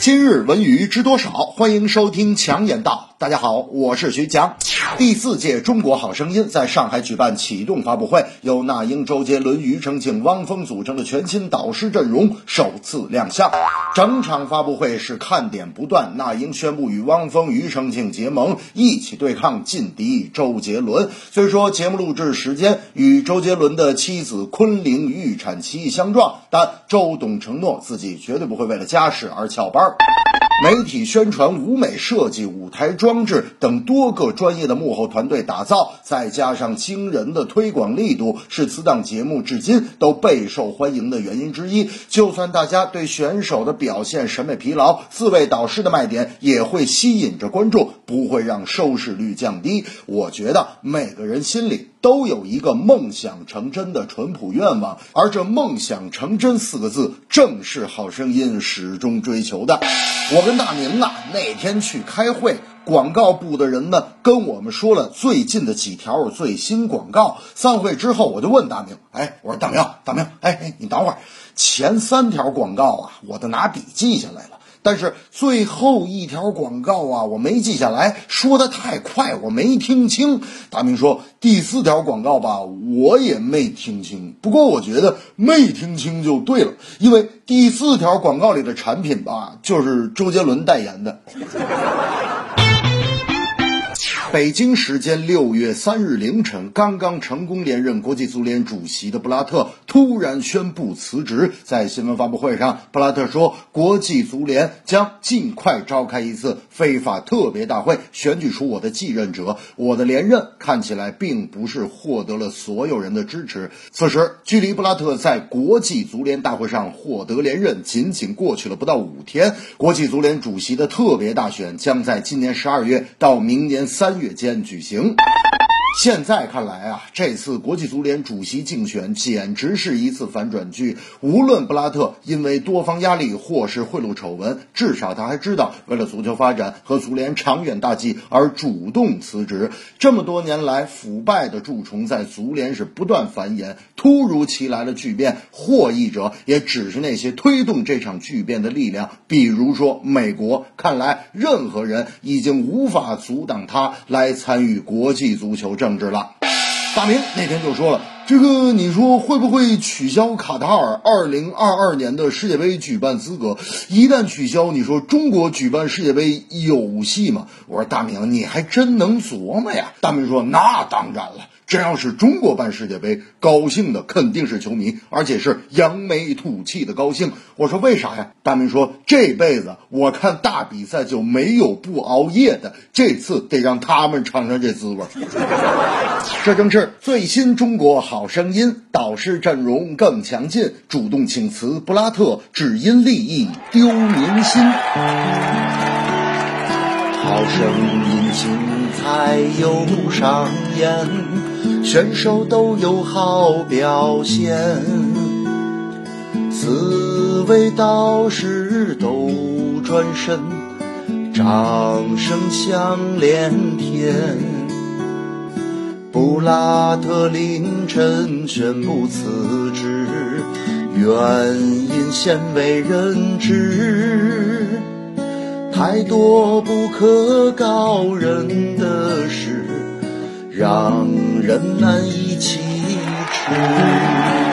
今日文娱知多少？欢迎收听强言道。大家好，我是徐强。第四届中国好声音在上海举办启动发布会，由那英、周杰伦、庾澄庆、汪峰组成的全新导师阵容首次亮相。整场发布会是看点不断，那英宣布与汪峰、庾澄庆结盟，一起对抗劲敌周杰伦。虽说节目录制时间与周杰伦的妻子昆凌预产期相撞，但周董承诺自己绝对不会为了家事而翘班。媒体宣传、舞美设计、舞台装置等多个专业的幕后团队打造，再加上惊人的推广力度，是此档节目至今都备受欢迎的原因之一。就算大家对选手的表现审美疲劳，四位导师的卖点也会吸引着观众，不会让收视率降低。我觉得每个人心里都有一个梦想成真的淳朴愿望，而这梦想成真四个字，正是好声音始终追求的。我跟大明啊，那天去开会，广告部的人呢跟我们说了最近的几条最新广告。散会之后，我就问大明，哎，我说大明，大明，哎哎，你等会儿，前三条广告啊，我都拿笔记下来了。但是最后一条广告啊，我没记下来，说的太快，我没听清。大明说第四条广告吧，我也没听清。不过我觉得没听清就对了，因为第四条广告里的产品吧，就是周杰伦代言的。北京时间六月三日凌晨，刚刚成功连任国际足联主席的布拉特突然宣布辞职。在新闻发布会上，布拉特说，国际足联将尽快召开一次非法特别大会，选举出我的继任者。我的连任看起来并不是获得了所有人的支持。此时，距离布拉特在国际足联大会上获得连任仅仅过去了不到五天。国际足联主席的特别大选将在今年十二月到明年三月间举行。现在看来啊，这次国际足联主席竞选简直是一次反转剧。无论布拉特因为多方压力或是贿赂丑闻，至少他还知道为了足球发展和足联长远大计而主动辞职。这么多年来，腐败的蛀虫在足联是不断繁衍。突如其来的巨变，获益者也只是那些推动这场巨变的力量，比如说美国。看来，任何人已经无法阻挡他来参与国际足球政治了。大明那天就说了，这个你说会不会取消卡塔尔二零二二年的世界杯举办资格？一旦取消，你说中国举办世界杯有戏吗？我说大明，你还真能琢磨呀。大明说，那当然了。这要是中国办世界杯，高兴的肯定是球迷，而且是扬眉吐气的高兴。我说为啥呀？大明说这辈子我看大比赛就没有不熬夜的，这次得让他们尝尝这滋味。这正是最新中国好声音导师阵容更强劲，主动请辞布拉特，只因利益丢民心。好声音精彩又上演，选手都有好表现，四位导师都转身，掌声响连天。布拉特凌晨宣布辞职，原因鲜为人知。太多不可告人的事，让人难以启齿。